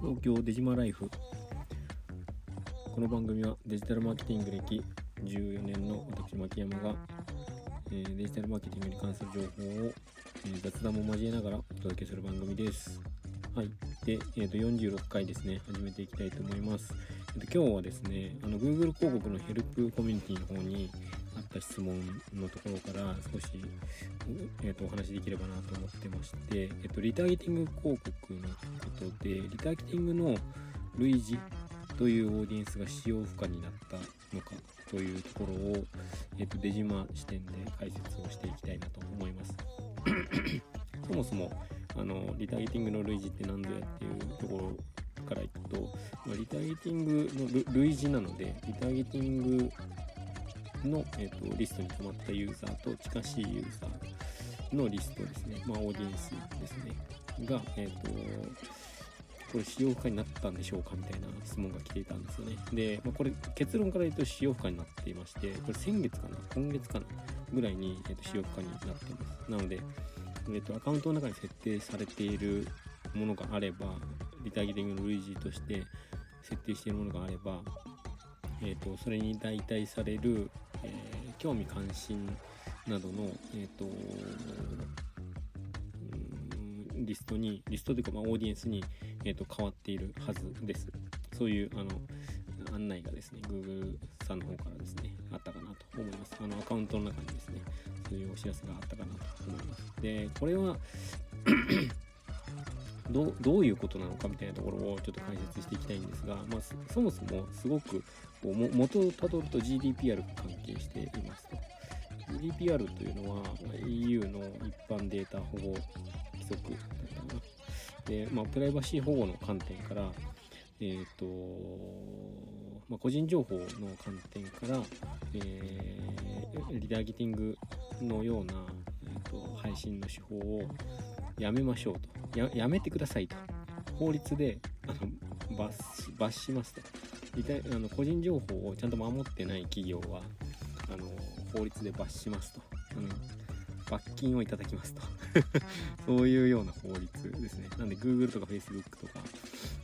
東京デジマライフ。この番組はデジタルマーケティング歴14年の私牧山が、えーデジタルマーケティングに関する情報を、えー雑談も交えながらお届けする番組です。はい。で、えー、と46回ですね始めていきたいと思います、えーと今日はですねあの Google 広告のヘルプコミュニティの方にあった質問のところから少し、えー、とお話しできればなと思ってまして、えー、とリターゲティング広告のことでリターゲティングの類似というオーディエンスが使用不可になったのかというところを、えー、と出島視点で解説をしていきたいなと思います。そもそもあのリターゲティングの類似って何ぞやっていうところからいくと、まリターゲティングの類類似なのでリターゲティングの、えー、とリストに溜まったユーザーと近しいユーザーのリストですね、まあ、オーディエンスですねが、えっ、とこれ使用不可になったんでしょうかみたいな質問が来ていたんですよね。で、まあ、これ結論から言うと使用不可になっていまして、これ先月かな？今月かなぐらいに、えー、と使用不可になっています。なので、えー、とアカウントの中に設定されているものがあれば、リターゲティングの類似として設定しているものがあれば、えー、とそれに代替される、えー興味関心などの、えーとうんリストにリストというか、まあ、オーディエンスに、えー、と変わっているはずです。そういうあの案内がですね Google さんの方からですねあったかなと思います。あのアカウントの中にですねそういうお知らせがあったかなと思います。でこれはどうどういうことなのかみたいなところをちょっと解説していきたいんですが、まあ、そもそもすごくこうも元をたどると GDPR が関係していますと。GDPR というのは EU の一般データ保護規則だったかな。で、まあ、プライバシー保護の観点からえっ、と、まあ、個人情報の観点から、えーリターゲティングのような、えー、と配信の手法をやめましょうと。ややめてくださいと。法律であの罰し罰しますと。あの個人情報をちゃんと守ってない企業はあの法律で罰しますと。あの罰金をいただきますと。そういうような法律ですね。なんで Google とか Facebook とか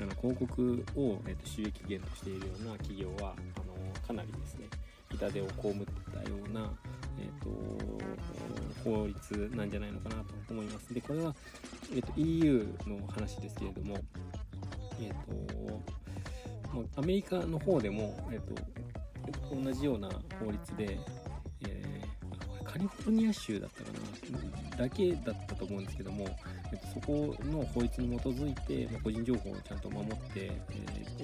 あの広告を、えー、と収益源としているような企業はあのかなりですね痛手を被ったような、えー、と法律なんじゃないのかなと思います。でこれは、えー、と EU の話ですけれども、えーとまあアメリカの方でも、えー、と同じような法律で、えーカリフォルニア州だったかなだけだったと思うんですけども、えっと、そこの法律に基づいて、まあ個人情報をちゃんと守って、え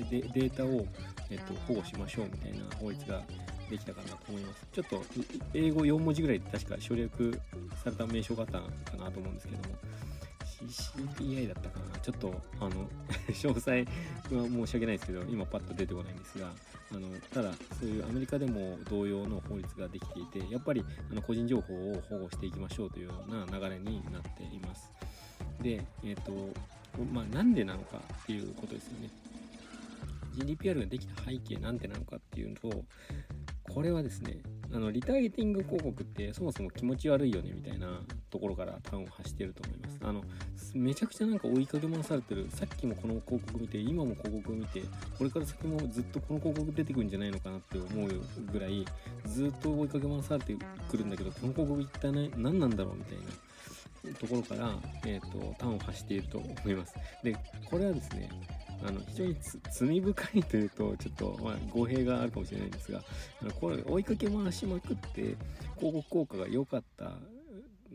ーでデータを、えっと、保護しましょうみたいな法律ができたかなと思います。ちょっと英語4文字ぐらい確か省略された名称があったかなと思うんですけども CCPI だったかなちょっとあの 詳細は申し訳ないですけど今パッと出てこないんですがあのただそういうアメリカでも同様の法律ができていてやっぱりあの個人情報を保護していきましょうというような流れになっています。で、えっ、と、まあ、なんでなのかっていうことですよね。GDPR ができた背景なんでなのかっていうと、これはですね、あのリターゲティング広告ってそもそも気持ち悪いよねみたいなところから端を発してると思います。あのめちゃくちゃなんか追いかけ回されてる、さっきもこの広告見て、今も広告見て、これから先もずっとこの広告出てくるんじゃないのかなって思うぐらい、ずっと追いかけ回されてくるんだけど、この広告一体ね何なんだろうみたいなところから、えー、と端を発していると思います。でこれはですねあの非常に罪深いというとちょっと、まあ、語弊があるかもしれないんですがあのこれ追いかけ回しまくって広告効果が良かった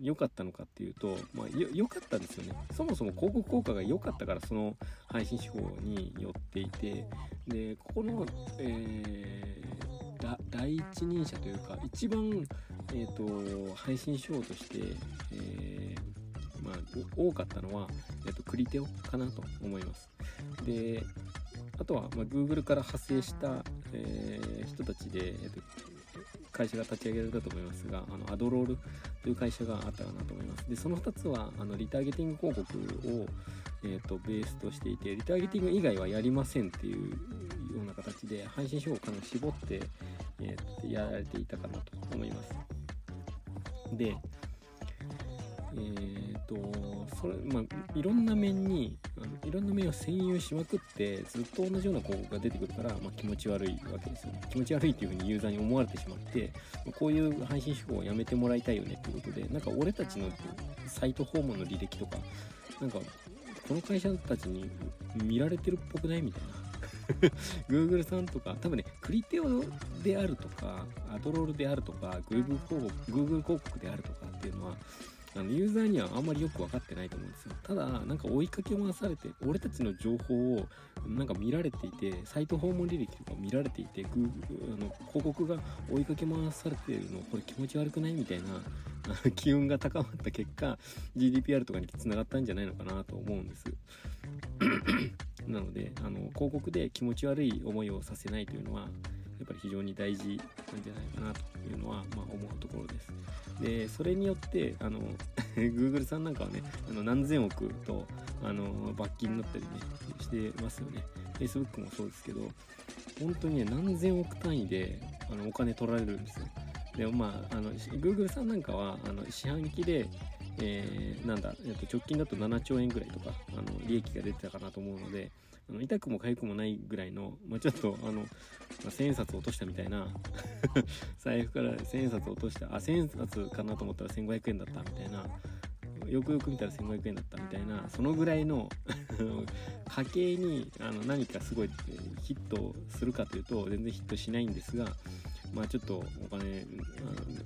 良かったのかっていうと、まあ、よ良かったんですよねそもそも広告効果が良かったからその配信手法によっていてでここの、えーだ第一人者というか一番、えー、と配信手法として、えーまあ、多かったのは、えっと、クリテオかなと思います。で、あとは、まあ、Google から派生した、えー人たちで、えっと、会社が立ち上げられたと思いますが、あのアドロールという会社があったかなと思います。で、その2つは、あのリターゲティング広告を、えっとベースとしていて、リターゲティング以外はやりませんっていうような形で、配信手法をかなり絞って、えーやられていたかなと思います。で、えー、とそれまあいろんな面にいろんな面を占有しまくってずっと同じような広告が出てくるから、まあ、気持ち悪いわけですよね。気持ち悪いっていう風にユーザーに思われてしまってこういう配信手法をやめてもらいたいよねっていうことでなんか俺たちのサイト訪問の履歴とかなんかこの会社たちに見られてるっぽくないみたいな。Google さんとか、多分ね、クリテオであるとか、アドロールであるとか、Google 広告 Google 広告であるとかっていうのは、あのユーザーにはあんまりよく分かってないと思うんですよ。ただ、なんか追いかけ回されて、俺たちの情報をなんか見られていて、サイト訪問履歴とか見られていて、Google の広告が追いかけ回されてるの、これ気持ち悪くないみたいな機運が高まった結果、GDPR とかにつながったんじゃないのかなと思うんです。なので、あの広告で気持ち悪い思いをさせないというのは、やっぱり非常に大事なんじゃないかなというのは、まあ、思うところです。で、それによって、あの、Google さんなんかはね、あの何千億とあの罰金になったりね、してますよね。Facebook もそうですけど、本当にね、何千億単位であのお金取られるんですよ。でもまあ、あの Google さんなんかはあの四半期で、えー、なんだ、えっと、直近だと7兆円ぐらいとかあの利益が出てたかなと思うので、あの痛くも痒くもないぐらいの、まあ、ちょっとあの、まあ、1000円札落としたみたいな 財布から1000円札落としたあ1000円札かなと思ったら1500円だったみたいなよくよく見たら1500円だったみたいなそのぐらいの 家計にあの何かすごいヒットするかというと全然ヒットしないんですがまあちょっとお金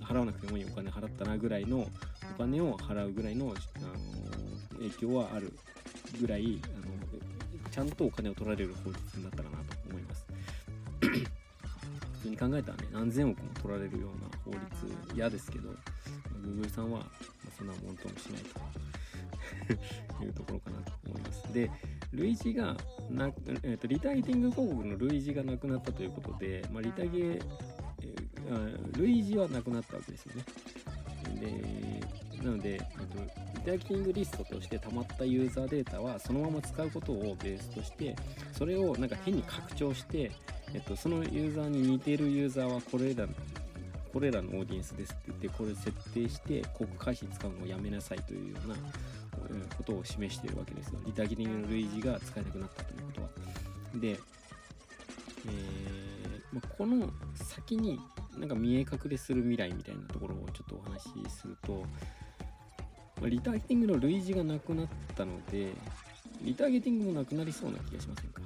払わなくてもいいお金払ったなぐらいのお金を払うぐらいのあの影響はあるぐらいあのちゃんとお金を取られる法律になったかなと思います。普通に考えたらね何千億も取られるような法律嫌ですけど Google さんは、そんなもんともしないと。いうところかなと思います。で類似がな、えーと、リターゲティング広告の類似がなくなったということで、まあ、リタゲ、えー、類似はなくなったわけですよね。でなので、えっと、ターゲティングリストとして溜まったユーザーデータはそのまま使うことをベースとしてそれをなんか変に拡張して、えっと、そのユーザーに似ているユーザーはこれらこれらのオーディエンスですって言ってこれ設定して広告開始使うのをやめなさいというようなことを示しているわけですよ。リターゲティングの類似が使えなくなったということは。で、えー、ま、この先になんか見え隠れする未来みたいなところをちょっとお話しするとま、リターゲティングの類似がなくなったので、リターゲティングもなくなりそうな気がしませんか？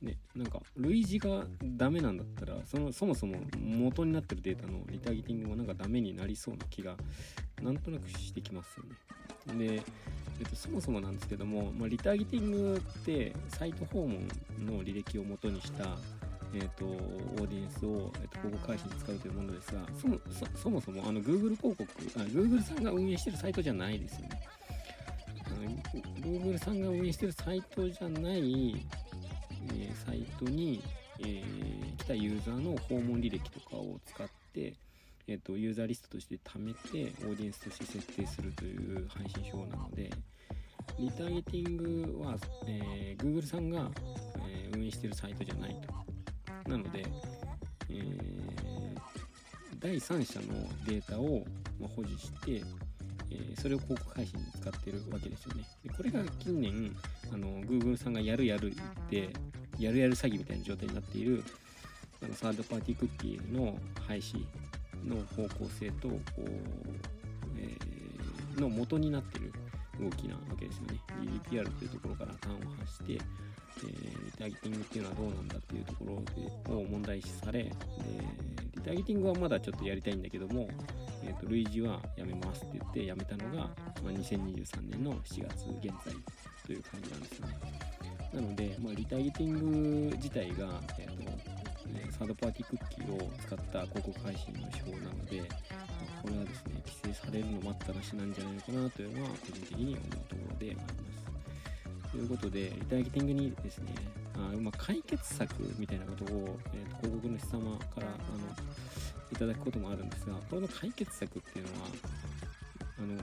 ね、なんか類似がダメなんだったらそのそもそも元になってるデータのリターゲティングもなんかダメになりそうな気がなんとなくしてきますよね。で、えっと、そもそもなんですけども、まあ、リターゲティングってサイト訪問の履歴を元にしたえーと、オーディエンスを、えーと、広告開始に使うというものですがそもそもあの Google 広告あ Google さんが運営してるサイトじゃないですよね。あの Google さんが運営してるサイトじゃない、えー、サイトに、えー、来たユーザーの訪問履歴とかを使ってえーと、ユーザーリストとして貯めてオーディエンスとして設定するという配信手法なのでリターゲティングは、えー、Google さんが、え、運営しているサイトじゃないと。なので、えー、第三者のデータを保持して、えー、それを広告配信に使ってるわけですよね。でこれが近年あの Google さんがやるやる言ってやるやる詐欺みたいな状態になっているあのサードパーティークッキーの廃止の方向性と、えー、の元になっている動きなわけですよね。GDPR というところから端を発して、え、リターゲティングっていうのはどうなんだっていうところを問題視されでリターゲティングはまだちょっとやりたいんだけども、えーと、類似はやめますって言ってやめたのが、まあ、2023年の7月現在という感じなんですよね。なので、まあ、リターゲティング自体が、えーとサードパーティークッキーを使った広告配信の手法なので、まあ、これはですね規制されるの待ったなしなんじゃないのかなというのは個人的に思うところでありますということで、リターゲティングにですね、あまあ、解決策みたいなことを、えーと、広告主様からあのいただくこともあるんですが、これの解決策っていうのは、あの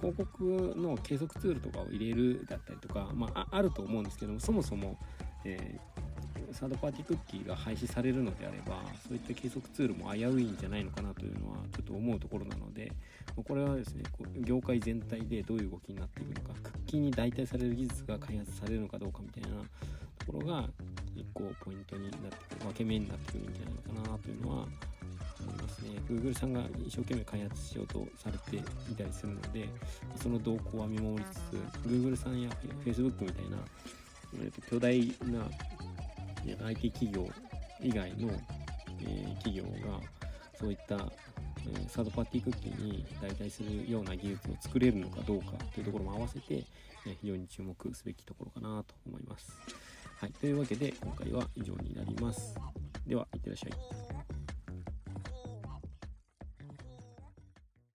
広告の計測ツールとかを入れるだったりとか、まあ、あると思うんですけども、そもそも、えー、サードパーティークッキーが廃止されるのであればそういった計測ツールも危ういんじゃないのかなというのはちょっと思うところなのでこれはですね業界全体でどういう動きになっていくのかクッキーに代替される技術が開発されるのかどうかみたいなところが一個ポイントになってくる分け目になってくるんじゃないのかなというのは思いますね。Google さんが一生懸命開発しようとされていたりするのでその動向は見守りつつ Google さんや Facebook みたいな、えー、と巨大な IT 企業以外の、えー、企業がそういった、えー、サードパーティークッキーに代替するような技術を作れるのかどうかというところも合わせて、えー、非常に注目すべきところかなと思います。はい、というわけで今回は以上になります。では、いってらっしゃい。